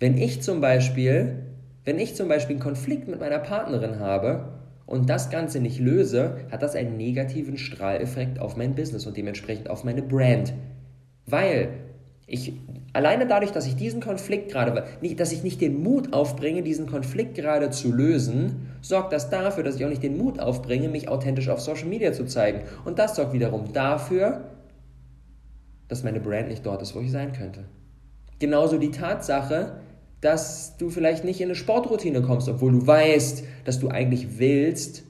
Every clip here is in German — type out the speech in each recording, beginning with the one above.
Wenn ich zum Beispiel, wenn ich zum Beispiel einen Konflikt mit meiner Partnerin habe und das Ganze nicht löse, hat das einen negativen Strahleffekt auf mein Business und dementsprechend auf meine Brand. Weil ich alleine dadurch, dass ich diesen Konflikt gerade, dass ich nicht den Mut aufbringe, diesen Konflikt gerade zu lösen, sorgt das dafür, dass ich auch nicht den Mut aufbringe, mich authentisch auf Social Media zu zeigen. Und das sorgt wiederum dafür, dass meine Brand nicht dort ist, wo ich sein könnte. Genauso die Tatsache, dass du vielleicht nicht in eine Sportroutine kommst, obwohl du weißt, dass du eigentlich willst,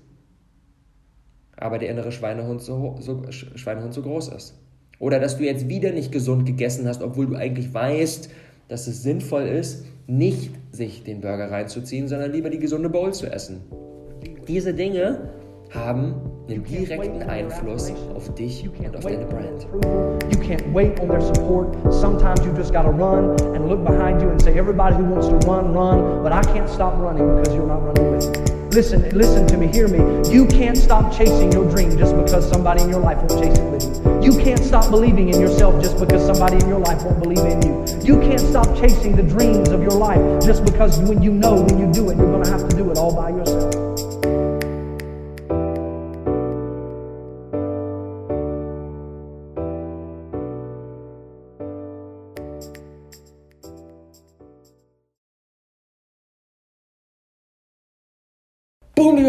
aber der innere Schweinehund so, so, Schweinehund so groß ist. Oder dass du jetzt wieder nicht gesund gegessen hast, obwohl du eigentlich weißt, dass es sinnvoll ist, nicht sich den Burger reinzuziehen, sondern lieber die gesunde Bowl zu essen. Diese Dinge haben einen direkten Einfluss auf dich und auf deine Brand. You can't wait on their support. Sometimes you just gotta run and look behind you and say, everybody who wants to run, run, but I can't stop running because you're not running with me. Listen, listen to me, hear me. You can't stop chasing your dream just because somebody in your life won't chase it with you. You can't stop believing in yourself just because somebody in your life won't believe in you. You can't stop chasing the dreams of your life just because when you know when you do it, you're going to have to do it all by yourself.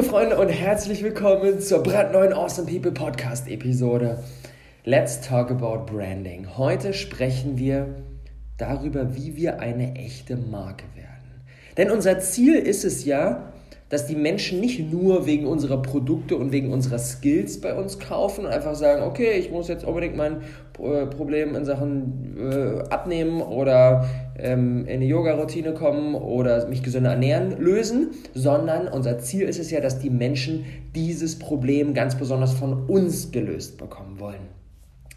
Liebe Freunde, und herzlich willkommen zur brandneuen Awesome People Podcast Episode. Let's talk about branding. Heute sprechen wir darüber, wie wir eine echte Marke werden. Denn unser Ziel ist es ja, dass die Menschen nicht nur wegen unserer Produkte und wegen unserer Skills bei uns kaufen und einfach sagen, okay, ich muss jetzt unbedingt mein äh, Problem in Sachen äh, Abnehmen oder ähm, in eine Yoga-Routine kommen oder mich gesünder ernähren lösen, sondern unser Ziel ist es ja, dass die Menschen dieses Problem ganz besonders von uns gelöst bekommen wollen.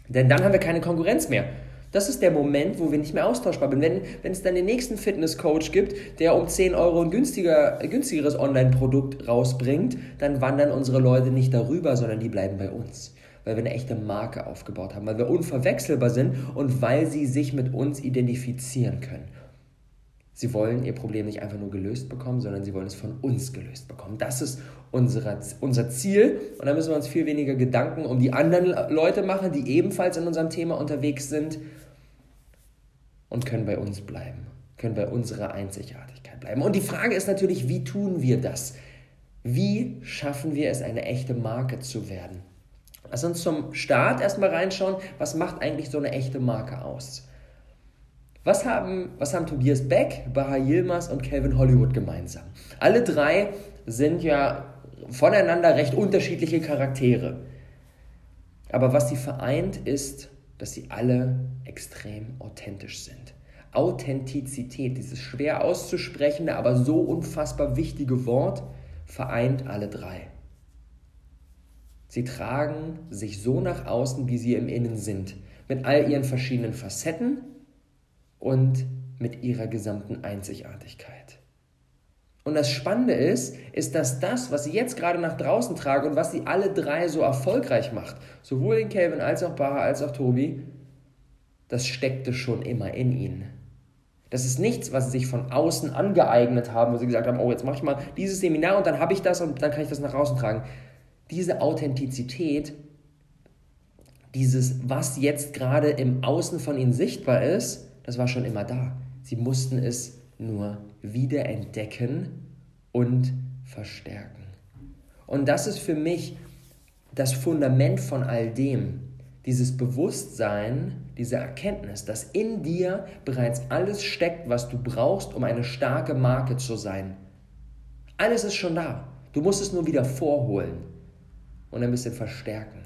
Denn dann haben wir keine Konkurrenz mehr. Das ist der Moment, wo wir nicht mehr austauschbar sind. Wenn, wenn es dann den nächsten Fitness-Coach gibt, der um 10 Euro ein günstiger, günstigeres Online-Produkt rausbringt, dann wandern unsere Leute nicht darüber, sondern die bleiben bei uns. Weil wir eine echte Marke aufgebaut haben, weil wir unverwechselbar sind und weil sie sich mit uns identifizieren können. Sie wollen ihr Problem nicht einfach nur gelöst bekommen, sondern sie wollen es von uns gelöst bekommen. Das ist unsere, unser Ziel. Und da müssen wir uns viel weniger Gedanken um die anderen Leute machen, die ebenfalls in unserem Thema unterwegs sind, und können bei uns bleiben, können bei unserer Einzigartigkeit bleiben. Und die Frage ist natürlich, wie tun wir das? Wie schaffen wir es, eine echte Marke zu werden? Lass uns zum Start erstmal reinschauen, was macht eigentlich so eine echte Marke aus? Was haben, was haben Tobias Beck, Baha Yilmaz und Calvin Hollywood gemeinsam? Alle drei sind ja voneinander recht unterschiedliche Charaktere. Aber was sie vereint, ist dass sie alle extrem authentisch sind. Authentizität, dieses schwer auszusprechende, aber so unfassbar wichtige Wort, vereint alle drei. Sie tragen sich so nach außen, wie sie im Innen sind, mit all ihren verschiedenen Facetten und mit ihrer gesamten Einzigartigkeit. Und das Spannende ist, ist, dass das, was sie jetzt gerade nach draußen tragen und was sie alle drei so erfolgreich macht, sowohl den Calvin als auch Baha als auch Tobi, das steckte schon immer in ihnen. Das ist nichts, was sie sich von außen angeeignet haben, wo sie gesagt haben, oh, jetzt mache ich mal dieses Seminar und dann habe ich das und dann kann ich das nach außen tragen. Diese Authentizität, dieses, was jetzt gerade im Außen von ihnen sichtbar ist, das war schon immer da. Sie mussten es nur wiederentdecken und verstärken. Und das ist für mich das Fundament von all dem. Dieses Bewusstsein, diese Erkenntnis, dass in dir bereits alles steckt, was du brauchst, um eine starke Marke zu sein. Alles ist schon da. Du musst es nur wieder vorholen und ein bisschen verstärken.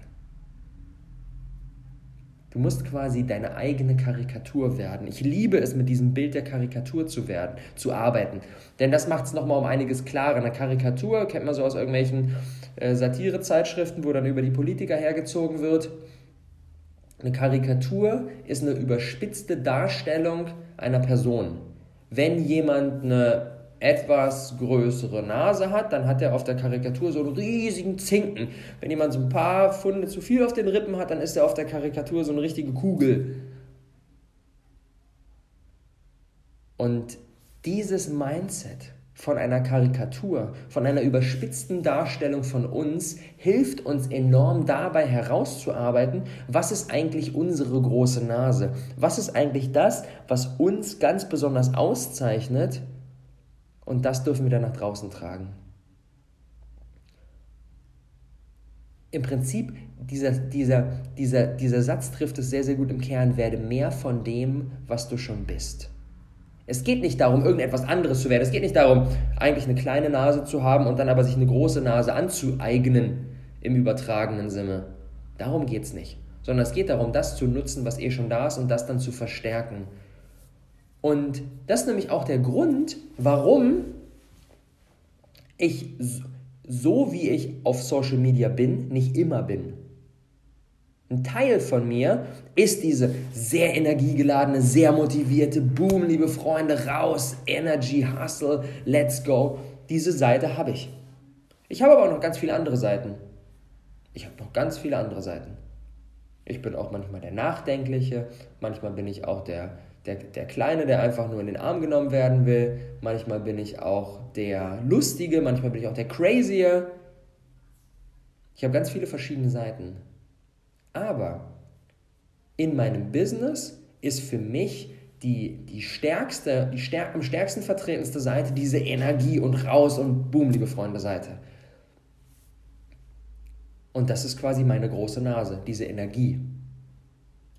Du musst quasi deine eigene Karikatur werden. Ich liebe es, mit diesem Bild der Karikatur zu werden, zu arbeiten. Denn das macht es nochmal um einiges klarer. Eine Karikatur kennt man so aus irgendwelchen äh, Satirezeitschriften, wo dann über die Politiker hergezogen wird. Eine Karikatur ist eine überspitzte Darstellung einer Person. Wenn jemand eine etwas größere Nase hat, dann hat er auf der Karikatur so einen riesigen Zinken. Wenn jemand so ein paar Funde zu viel auf den Rippen hat, dann ist er auf der Karikatur so eine richtige Kugel. Und Dieses Mindset von einer Karikatur, von einer überspitzten Darstellung von uns, hilft uns enorm dabei herauszuarbeiten, was ist eigentlich unsere große Nase? Was ist eigentlich das, was uns ganz besonders auszeichnet? Und das dürfen wir dann nach draußen tragen. Im Prinzip, dieser, dieser, dieser, dieser Satz trifft es sehr, sehr gut im Kern, werde mehr von dem, was du schon bist. Es geht nicht darum, irgendetwas anderes zu werden. Es geht nicht darum, eigentlich eine kleine Nase zu haben und dann aber sich eine große Nase anzueignen im übertragenen Sinne. Darum geht es nicht. Sondern es geht darum, das zu nutzen, was eh schon da ist und das dann zu verstärken. Und das ist nämlich auch der Grund, warum ich so, wie ich auf Social Media bin, nicht immer bin. Ein Teil von mir ist diese sehr energiegeladene, sehr motivierte, boom, liebe Freunde, raus, Energy, Hustle, let's go. Diese Seite habe ich. Ich habe aber auch noch ganz viele andere Seiten. Ich habe noch ganz viele andere Seiten. Ich bin auch manchmal der Nachdenkliche, manchmal bin ich auch der, der, der Kleine, der einfach nur in den Arm genommen werden will, manchmal bin ich auch der Lustige, manchmal bin ich auch der Crazier. Ich habe ganz viele verschiedene Seiten. Aber in meinem Business ist für mich die, die stärkste, die stärk, am stärksten vertretendste Seite diese Energie und raus und boom, liebe Freunde, Seite. Und das ist quasi meine große Nase, diese Energie.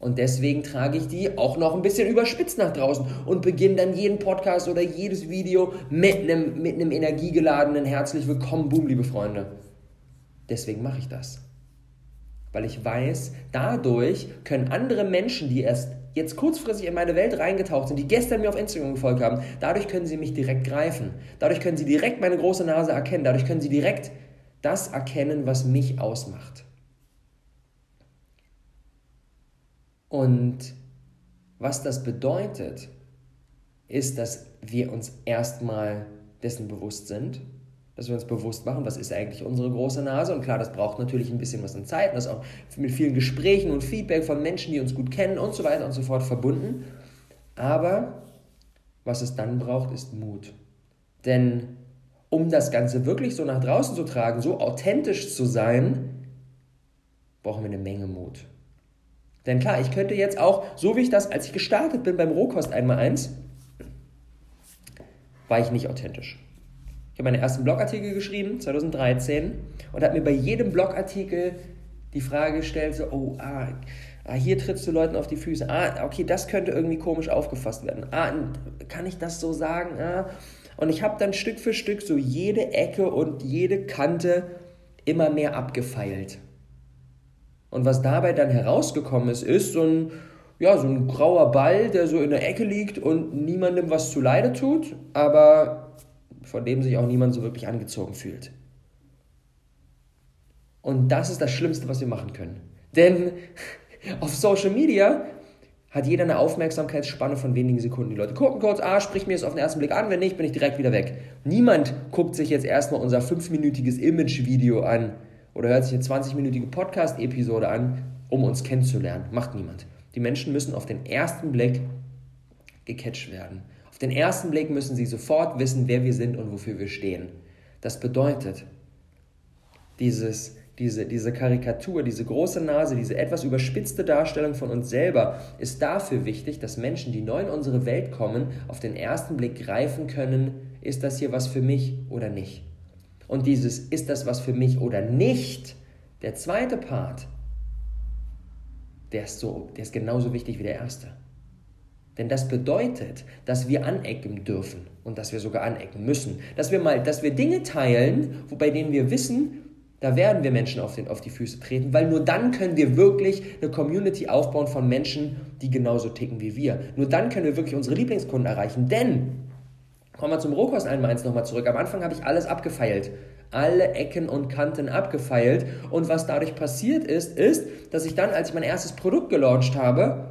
Und deswegen trage ich die auch noch ein bisschen überspitzt nach draußen und beginne dann jeden Podcast oder jedes Video mit einem, mit einem energiegeladenen Herzlich Willkommen, boom, liebe Freunde. Deswegen mache ich das. Weil ich weiß, dadurch können andere Menschen, die erst jetzt kurzfristig in meine Welt reingetaucht sind, die gestern mir auf Instagram gefolgt haben, dadurch können sie mich direkt greifen. Dadurch können sie direkt meine große Nase erkennen. Dadurch können sie direkt das erkennen, was mich ausmacht. Und was das bedeutet, ist, dass wir uns erstmal dessen bewusst sind dass wir uns bewusst machen, was ist eigentlich unsere große Nase. Und klar, das braucht natürlich ein bisschen was an Zeit. Das ist auch mit vielen Gesprächen und Feedback von Menschen, die uns gut kennen und so weiter und so fort verbunden. Aber was es dann braucht, ist Mut. Denn um das Ganze wirklich so nach draußen zu tragen, so authentisch zu sein, brauchen wir eine Menge Mut. Denn klar, ich könnte jetzt auch, so wie ich das, als ich gestartet bin beim Rohkost einmal eins, war ich nicht authentisch habe meinen ersten Blogartikel geschrieben, 2013, und habe mir bei jedem Blogartikel die Frage gestellt, so, oh, ah, ah, hier trittst du Leuten auf die Füße, ah, okay, das könnte irgendwie komisch aufgefasst werden, ah, kann ich das so sagen, ah. Und ich habe dann Stück für Stück so jede Ecke und jede Kante immer mehr abgefeilt. Und was dabei dann herausgekommen ist, ist so ein, ja, so ein grauer Ball, der so in der Ecke liegt und niemandem was zu Leide tut, aber von dem sich auch niemand so wirklich angezogen fühlt. Und das ist das Schlimmste, was wir machen können. Denn auf Social Media hat jeder eine Aufmerksamkeitsspanne von wenigen Sekunden. Die Leute gucken kurz, ah, sprich mir es auf den ersten Blick an, wenn nicht, bin ich direkt wieder weg. Niemand guckt sich jetzt erstmal unser fünfminütiges Image-Video an oder hört sich eine 20-minütige Podcast-Episode an, um uns kennenzulernen. Macht niemand. Die Menschen müssen auf den ersten Blick gecatcht werden den ersten Blick müssen sie sofort wissen, wer wir sind und wofür wir stehen. Das bedeutet, dieses, diese, diese Karikatur, diese große Nase, diese etwas überspitzte Darstellung von uns selber ist dafür wichtig, dass Menschen, die neu in unsere Welt kommen, auf den ersten Blick greifen können, ist das hier was für mich oder nicht. Und dieses ist das was für mich oder nicht, der zweite Part, der ist, so, der ist genauso wichtig wie der erste. Denn das bedeutet, dass wir anecken dürfen und dass wir sogar anecken müssen. Dass wir mal, dass wir Dinge teilen, wo, bei denen wir wissen, da werden wir Menschen auf, den, auf die Füße treten, weil nur dann können wir wirklich eine Community aufbauen von Menschen, die genauso ticken wie wir. Nur dann können wir wirklich unsere Lieblingskunden erreichen. Denn, kommen wir zum Rohkost einmal eins nochmal zurück. Am Anfang habe ich alles abgefeilt. Alle Ecken und Kanten abgefeilt. Und was dadurch passiert ist, ist, dass ich dann, als ich mein erstes Produkt gelauncht habe,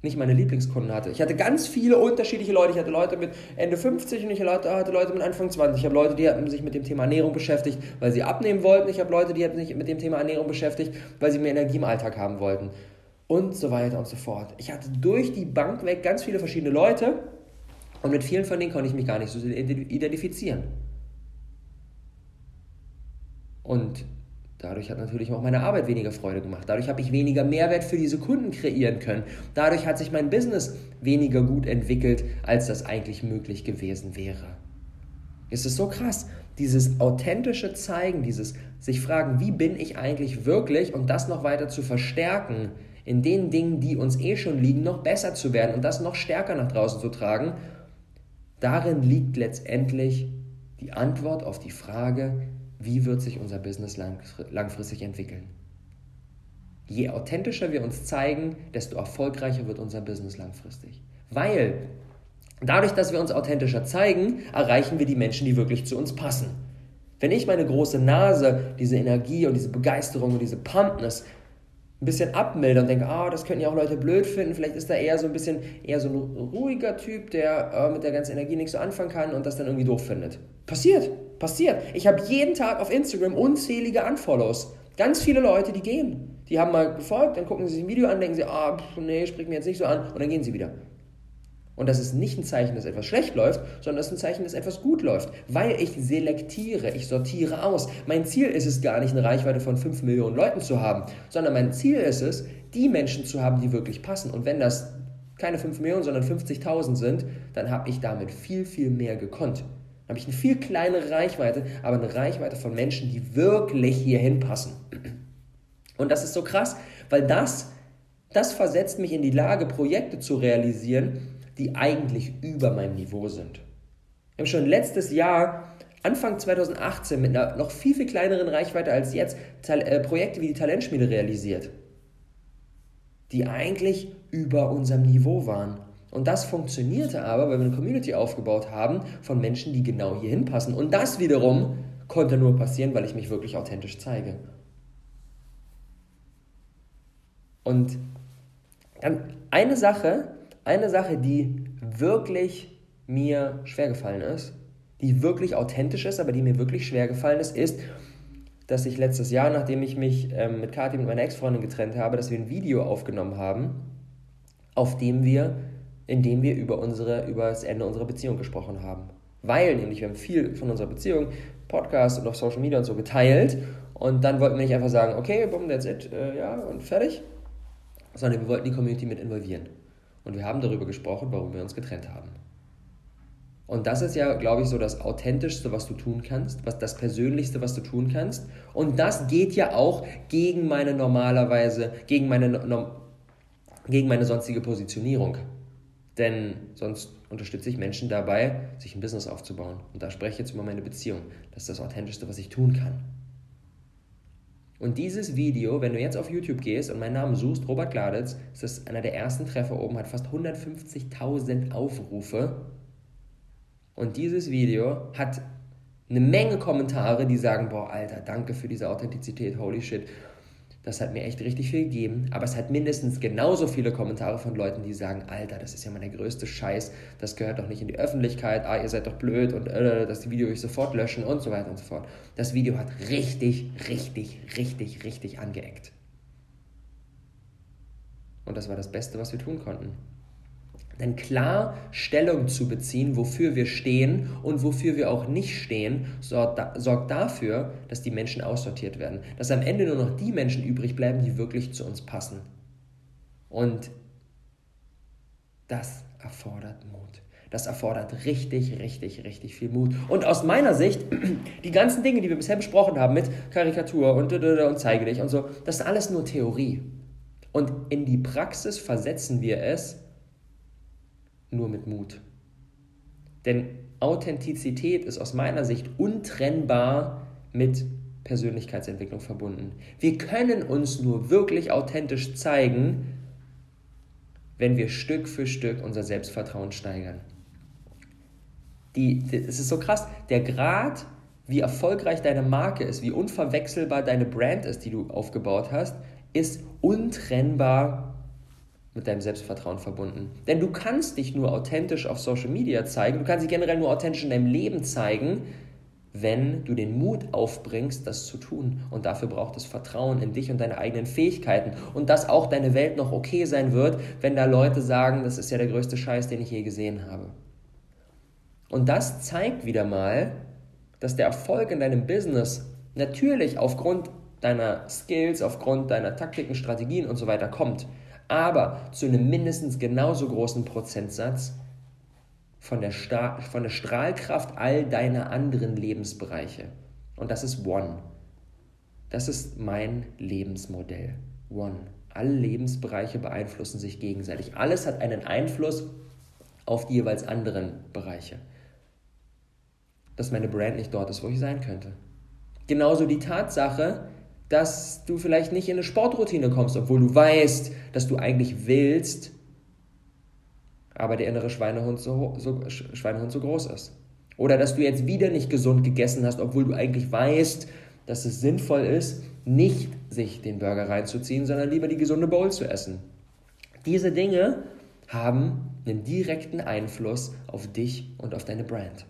nicht meine Lieblingskunden hatte. Ich hatte ganz viele unterschiedliche Leute. Ich hatte Leute mit Ende 50 und ich hatte Leute mit Anfang 20. Ich habe Leute, die hatten sich mit dem Thema Ernährung beschäftigt, weil sie abnehmen wollten. Ich habe Leute, die hatten sich mit dem Thema Ernährung beschäftigt, weil sie mehr Energie im Alltag haben wollten. Und so weiter und so fort. Ich hatte durch die Bank weg ganz viele verschiedene Leute Und mit vielen von denen konnte ich mich gar nicht so identifizieren. Und dadurch hat natürlich auch meine Arbeit weniger Freude gemacht. Dadurch habe ich weniger Mehrwert für diese Kunden kreieren können. Dadurch hat sich mein Business weniger gut entwickelt, als das eigentlich möglich gewesen wäre. Es ist so krass, dieses authentische Zeigen, dieses sich fragen, wie bin ich eigentlich wirklich und das noch weiter zu verstärken, in den Dingen, die uns eh schon liegen, noch besser zu werden und das noch stärker nach draußen zu tragen, darin liegt letztendlich die Antwort auf die Frage, wie wird sich unser Business langfristig entwickeln. Je authentischer wir uns zeigen, desto erfolgreicher wird unser Business langfristig. Weil dadurch, dass wir uns authentischer zeigen, erreichen wir die Menschen, die wirklich zu uns passen. Wenn ich meine große Nase, diese Energie und diese Begeisterung und diese Pumpness ein bisschen abmilde und denke, ah, das könnten ja auch Leute blöd finden, vielleicht ist da eher so ein bisschen eher so ein ruhiger Typ, der äh, mit der ganzen Energie nichts so anfangen kann und das dann irgendwie doof findet. Passiert, passiert. Ich habe jeden Tag auf Instagram unzählige Unfollows. Ganz viele Leute, die gehen. Die haben mal gefolgt, dann gucken sie sich ein Video an, denken sie, ah, pff, nee, spricht mir jetzt nicht so an und dann gehen sie wieder. Und das ist nicht ein Zeichen, dass etwas schlecht läuft, sondern das ist ein Zeichen, dass etwas gut läuft. Weil ich selektiere, ich sortiere aus. Mein Ziel ist es gar nicht, eine Reichweite von 5 Millionen Leuten zu haben, sondern mein Ziel ist es, die Menschen zu haben, die wirklich passen. Und wenn das keine 5 Millionen, sondern 50.000 sind, dann habe ich damit viel, viel mehr gekonnt. Dann habe ich eine viel kleinere Reichweite, aber eine Reichweite von Menschen, die wirklich hierhin passen. Und das ist so krass, weil das, das versetzt mich in die Lage, Projekte zu realisieren, die eigentlich über meinem Niveau sind. Wir haben schon letztes Jahr, Anfang 2018, mit einer noch viel, viel kleineren Reichweite als jetzt, äh, Projekte wie die Talentschmiede realisiert, die eigentlich über unserem Niveau waren. Und das funktionierte aber, weil wir eine Community aufgebaut haben von Menschen, die genau hier hinpassen. Und das wiederum konnte nur passieren, weil ich mich wirklich authentisch zeige. Und dann eine Sache, eine Sache, die wirklich mir schwer gefallen ist, die wirklich authentisch ist, aber die mir wirklich schwer gefallen ist, ist, dass ich letztes Jahr, nachdem ich mich ähm, mit Kathi, mit meiner Ex-Freundin getrennt habe, dass wir ein Video aufgenommen haben, auf dem wir, in dem wir über, unsere, über das Ende unserer Beziehung gesprochen haben. Weil nämlich wir haben viel von unserer Beziehung, Podcast und auf Social Media und so geteilt und dann wollten wir nicht einfach sagen, okay, boom, that's it, äh, ja, und fertig, sondern wir wollten die Community mit involvieren. Und wir haben darüber gesprochen, warum wir uns getrennt haben. Und das ist ja, glaube ich, so das Authentischste, was du tun kannst, was das Persönlichste, was du tun kannst. Und das geht ja auch gegen meine normalerweise, gegen meine, gegen meine sonstige Positionierung. Denn sonst unterstütze ich Menschen dabei, sich ein Business aufzubauen. Und da spreche ich jetzt über meine Beziehung. Das ist das Authentischste, was ich tun kann. Und dieses Video, wenn du jetzt auf YouTube gehst und meinen Namen suchst, Robert Gladitz, ist das einer der ersten Treffer oben, hat fast 150.000 Aufrufe. Und dieses Video hat eine Menge Kommentare, die sagen, boah, Alter, danke für diese Authentizität, holy shit. Das hat mir echt richtig viel gegeben. Aber es hat mindestens genauso viele Kommentare von Leuten, die sagen, Alter, das ist ja mal der größte Scheiß, das gehört doch nicht in die Öffentlichkeit, ah, ihr seid doch blöd und äh, das Video ich sofort löschen und so weiter und so fort. Das Video hat richtig, richtig, richtig, richtig angeeckt. Und das war das Beste, was wir tun konnten. Denn klar Stellung zu beziehen, wofür wir stehen und wofür wir auch nicht stehen, sorgt, sorgt dafür, dass die Menschen aussortiert werden. Dass am Ende nur noch die Menschen übrig bleiben, die wirklich zu uns passen. Und das erfordert Mut. Das erfordert richtig, richtig, richtig viel Mut. Und aus meiner Sicht, die ganzen Dinge, die wir bisher besprochen haben mit Karikatur und, und zeige dich und so, das ist alles nur Theorie. Und in die Praxis versetzen wir es, nur mit Mut. Denn Authentizität ist aus meiner Sicht untrennbar mit Persönlichkeitsentwicklung verbunden. Wir können uns nur wirklich authentisch zeigen, wenn wir Stück für Stück unser Selbstvertrauen steigern. Die, es ist so krass, der Grad, wie erfolgreich deine Marke ist, wie unverwechselbar deine Brand ist, die du aufgebaut hast, ist untrennbar mit deinem Selbstvertrauen verbunden. Denn du kannst dich nur authentisch auf Social Media zeigen, du kannst dich generell nur authentisch in deinem Leben zeigen, wenn du den Mut aufbringst, das zu tun. Und dafür braucht es Vertrauen in dich und deine eigenen Fähigkeiten. Und dass auch deine Welt noch okay sein wird, wenn da Leute sagen, das ist ja der größte Scheiß, den ich je gesehen habe. Und das zeigt wieder mal, dass der Erfolg in deinem Business natürlich aufgrund deiner Skills, aufgrund deiner Taktiken, Strategien und so weiter kommt, aber zu einem mindestens genauso großen Prozentsatz von der, Sta von der Strahlkraft all deiner anderen Lebensbereiche. Und das ist One. Das ist mein Lebensmodell. One. Alle Lebensbereiche beeinflussen sich gegenseitig. Alles hat einen Einfluss auf die jeweils anderen Bereiche. Dass meine Brand nicht dort ist, wo ich sein könnte. Genauso die Tatsache, dass du vielleicht nicht in eine Sportroutine kommst, obwohl du weißt, dass du eigentlich willst, aber der innere Schweinehund so, so, Schweinehund so groß ist. Oder dass du jetzt wieder nicht gesund gegessen hast, obwohl du eigentlich weißt, dass es sinnvoll ist, nicht sich den Burger reinzuziehen, sondern lieber die gesunde Bowl zu essen. Diese Dinge haben einen direkten Einfluss auf dich und auf deine Brand.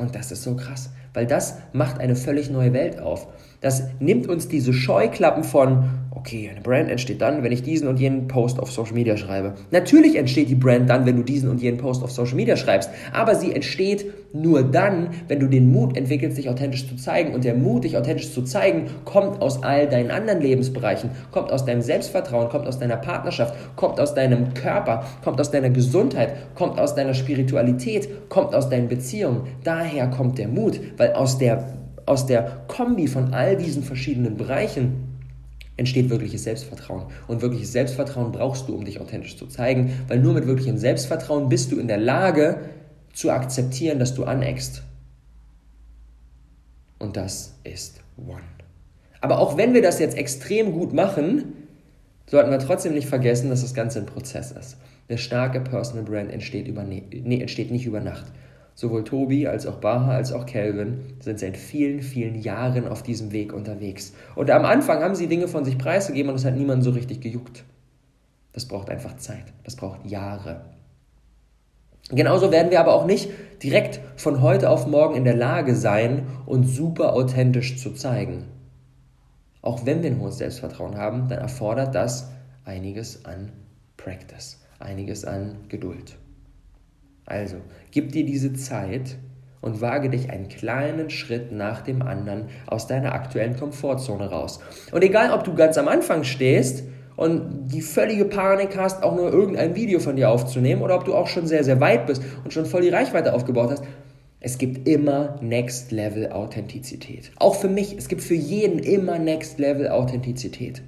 Und das ist so krass, weil das macht eine völlig neue Welt auf. Das nimmt uns diese Scheuklappen von, okay, eine Brand entsteht dann, wenn ich diesen und jenen Post auf Social Media schreibe. Natürlich entsteht die Brand dann, wenn du diesen und jenen Post auf Social Media schreibst, aber sie entsteht nur dann, wenn du den Mut entwickelst, dich authentisch zu zeigen. Und der Mut, dich authentisch zu zeigen, kommt aus all deinen anderen Lebensbereichen, kommt aus deinem Selbstvertrauen, kommt aus deiner Partnerschaft, kommt aus deinem Körper, kommt aus deiner Gesundheit, kommt aus deiner Spiritualität, kommt aus deinen Beziehungen. Daher kommt der Mut, weil aus der aus der Kombi von all diesen verschiedenen Bereichen entsteht wirkliches Selbstvertrauen. Und wirkliches Selbstvertrauen brauchst du, um dich authentisch zu zeigen, weil nur mit wirklichem Selbstvertrauen bist du in der Lage zu akzeptieren, dass du aneckst. Und das ist One. Aber auch wenn wir das jetzt extrem gut machen, sollten wir trotzdem nicht vergessen, dass das Ganze ein Prozess ist. Eine starke Personal Brand entsteht, über, nee, entsteht nicht über Nacht. Sowohl Tobi als auch Baha als auch Calvin sind seit vielen, vielen Jahren auf diesem Weg unterwegs. Und am Anfang haben sie Dinge von sich preisgegeben und es hat niemanden so richtig gejuckt. Das braucht einfach Zeit. Das braucht Jahre. Genauso werden wir aber auch nicht direkt von heute auf morgen in der Lage sein, uns super authentisch zu zeigen. Auch wenn wir ein hohes Selbstvertrauen haben, dann erfordert das einiges an Practice, einiges an Geduld. Also, gib dir diese Zeit und wage dich einen kleinen Schritt nach dem anderen aus deiner aktuellen Komfortzone raus. Und egal, ob du ganz am Anfang stehst und die völlige Panik hast, auch nur irgendein Video von dir aufzunehmen, oder ob du auch schon sehr, sehr weit bist und schon voll die Reichweite aufgebaut hast, es gibt immer Next Level Authentizität. Auch für mich, es gibt für jeden immer Next Level Authentizität.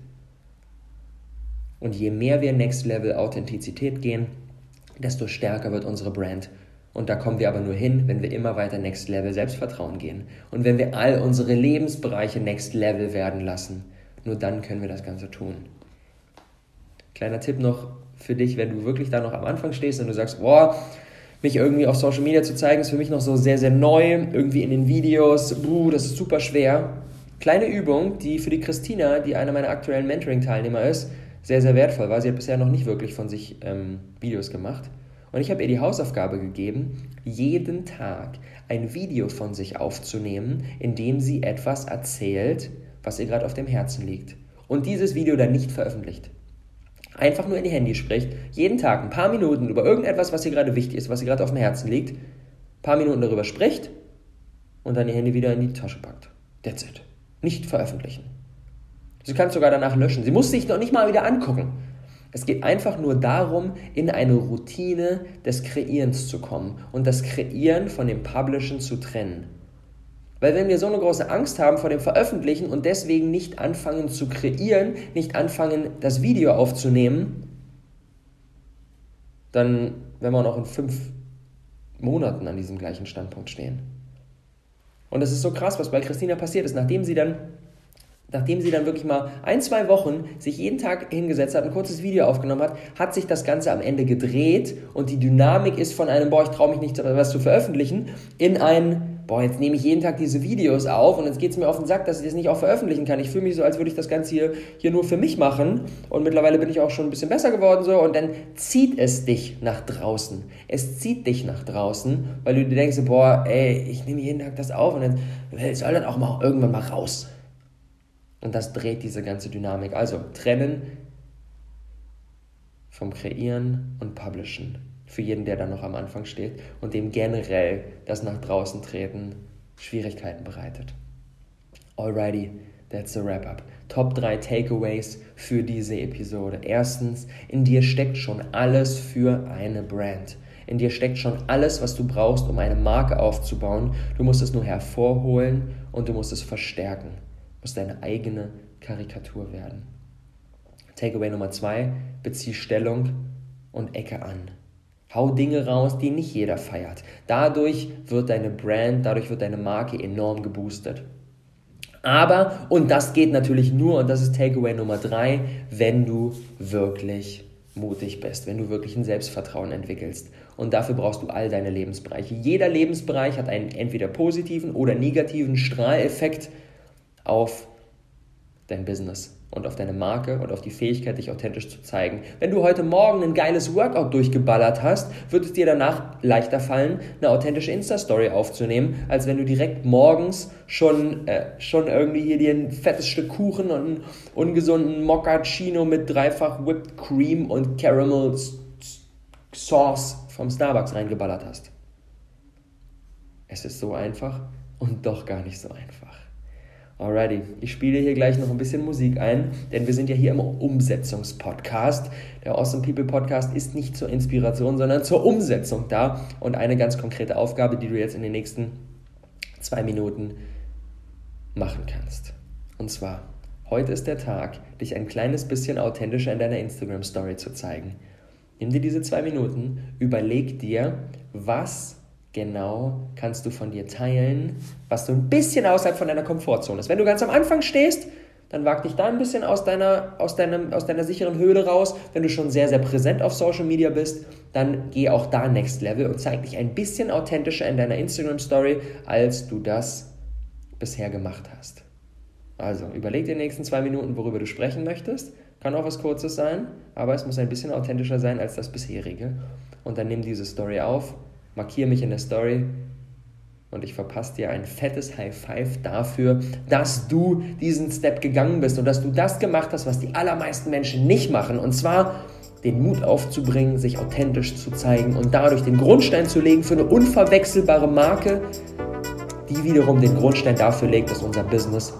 Und je mehr wir Next Level Authentizität gehen, desto stärker wird unsere Brand. Und da kommen wir aber nur hin, wenn wir immer weiter Next Level Selbstvertrauen gehen. Und wenn wir all unsere Lebensbereiche Next Level werden lassen. Nur dann können wir das Ganze tun. Kleiner Tipp noch für dich, wenn du wirklich da noch am Anfang stehst und du sagst, boah, mich irgendwie auf Social Media zu zeigen, ist für mich noch so sehr, sehr neu. Irgendwie in den Videos, buh, das ist super schwer. Kleine Übung, die für die Christina, die eine meiner aktuellen Mentoring-Teilnehmer ist, sehr, sehr wertvoll war. Sie hat bisher noch nicht wirklich von sich ähm, Videos gemacht. Und ich habe ihr die Hausaufgabe gegeben, jeden Tag ein Video von sich aufzunehmen, in dem sie etwas erzählt, was ihr gerade auf dem Herzen liegt. Und dieses Video dann nicht veröffentlicht. Einfach nur in die Handy spricht, jeden Tag ein paar Minuten über irgendetwas, was ihr gerade wichtig ist, was ihr gerade auf dem Herzen liegt, ein paar Minuten darüber spricht und dann ihr Handy wieder in die Tasche packt. That's it. Nicht veröffentlichen. Sie kann es sogar danach löschen. Sie muss sich noch nicht mal wieder angucken. Es geht einfach nur darum, in eine Routine des Kreierens zu kommen und das Kreieren von dem Publishen zu trennen. Weil wenn wir so eine große Angst haben vor dem Veröffentlichen und deswegen nicht anfangen zu kreieren, nicht anfangen, das Video aufzunehmen, dann werden wir noch in fünf Monaten an diesem gleichen Standpunkt stehen. Und das ist so krass, was bei Christina passiert ist, nachdem sie dann nachdem sie dann wirklich mal ein, zwei Wochen sich jeden Tag hingesetzt hat, ein kurzes Video aufgenommen hat, hat sich das Ganze am Ende gedreht und die Dynamik ist von einem, boah, ich traue mich nicht, was zu veröffentlichen, in ein, boah, jetzt nehme ich jeden Tag diese Videos auf und jetzt geht es mir auf den Sack, dass ich das nicht auch veröffentlichen kann. Ich fühle mich so, als würde ich das Ganze hier, hier nur für mich machen und mittlerweile bin ich auch schon ein bisschen besser geworden so und dann zieht es dich nach draußen. Es zieht dich nach draußen, weil du dir denkst, boah, ey, ich nehme jeden Tag das auf und dann soll das auch mal irgendwann mal raus. Und das dreht diese ganze Dynamik. Also trennen vom Kreieren und Publishen. für jeden, der da noch am Anfang steht und dem generell das nach draußen treten Schwierigkeiten bereitet. Alrighty, that's a wrap-up. Top 3 Takeaways für diese Episode. Erstens, in dir steckt schon alles für eine Brand. In dir steckt schon alles, was du brauchst, um eine Marke aufzubauen. Du musst es nur hervorholen und du musst es verstärken. Du musst deine eigene Karikatur werden. Takeaway Nummer 2, bezieh Stellung und Ecke an. Hau Dinge raus, die nicht jeder feiert. Dadurch wird deine Brand, dadurch wird deine Marke enorm geboostet. Aber, und das geht natürlich nur, und das ist Takeaway Nummer 3, wenn du wirklich mutig bist, wenn du wirklich ein Selbstvertrauen entwickelst. Und dafür brauchst du all deine Lebensbereiche. Jeder Lebensbereich hat einen entweder positiven oder negativen Strahleffekt auf dein Business und auf deine Marke und auf die Fähigkeit, dich authentisch zu zeigen. Wenn du heute Morgen ein geiles Workout durchgeballert hast, wird es dir danach leichter fallen, eine authentische Insta-Story aufzunehmen, als wenn du direkt morgens schon, äh, schon irgendwie hier dir ein fettes Stück Kuchen und einen ungesunden Moccacino mit dreifach Whipped Cream und Caramel Sauce vom Starbucks reingeballert hast. Es ist so einfach und doch gar nicht so einfach. Alrighty, ich spiele hier gleich noch ein bisschen Musik ein, denn wir sind ja hier im Umsetzungspodcast. Der Awesome People Podcast ist nicht zur Inspiration, sondern zur Umsetzung da. Und eine ganz konkrete Aufgabe, die du jetzt in den nächsten zwei Minuten machen kannst. Und zwar, heute ist der Tag, dich ein kleines bisschen authentischer in deiner Instagram Story zu zeigen. Nimm dir diese zwei Minuten, überleg dir, was genau kannst du von dir teilen, was so ein bisschen außerhalb von deiner Komfortzone ist. Wenn du ganz am Anfang stehst, dann wag dich da ein bisschen aus deiner, aus, deinem, aus deiner sicheren Höhle raus. Wenn du schon sehr, sehr präsent auf Social Media bist, dann geh auch da Next Level und zeig dich ein bisschen authentischer in deiner Instagram Story, als du das bisher gemacht hast. Also überleg dir in den nächsten zwei Minuten, worüber du sprechen möchtest. Kann auch was Kurzes sein, aber es muss ein bisschen authentischer sein als das bisherige. Und dann nimm diese Story auf markiere mich in der Story und ich verpasse dir ein fettes High Five dafür, dass du diesen Step gegangen bist und dass du das gemacht hast, was die allermeisten Menschen nicht machen. Und zwar den Mut aufzubringen, sich authentisch zu zeigen und dadurch den Grundstein zu legen für eine unverwechselbare Marke, die wiederum den Grundstein dafür legt, dass unser Business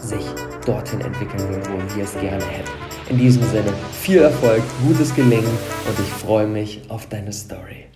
sich dorthin entwickeln wird, wo wir es gerne hätten. In diesem Sinne, viel Erfolg, gutes Gelingen und ich freue mich auf deine Story.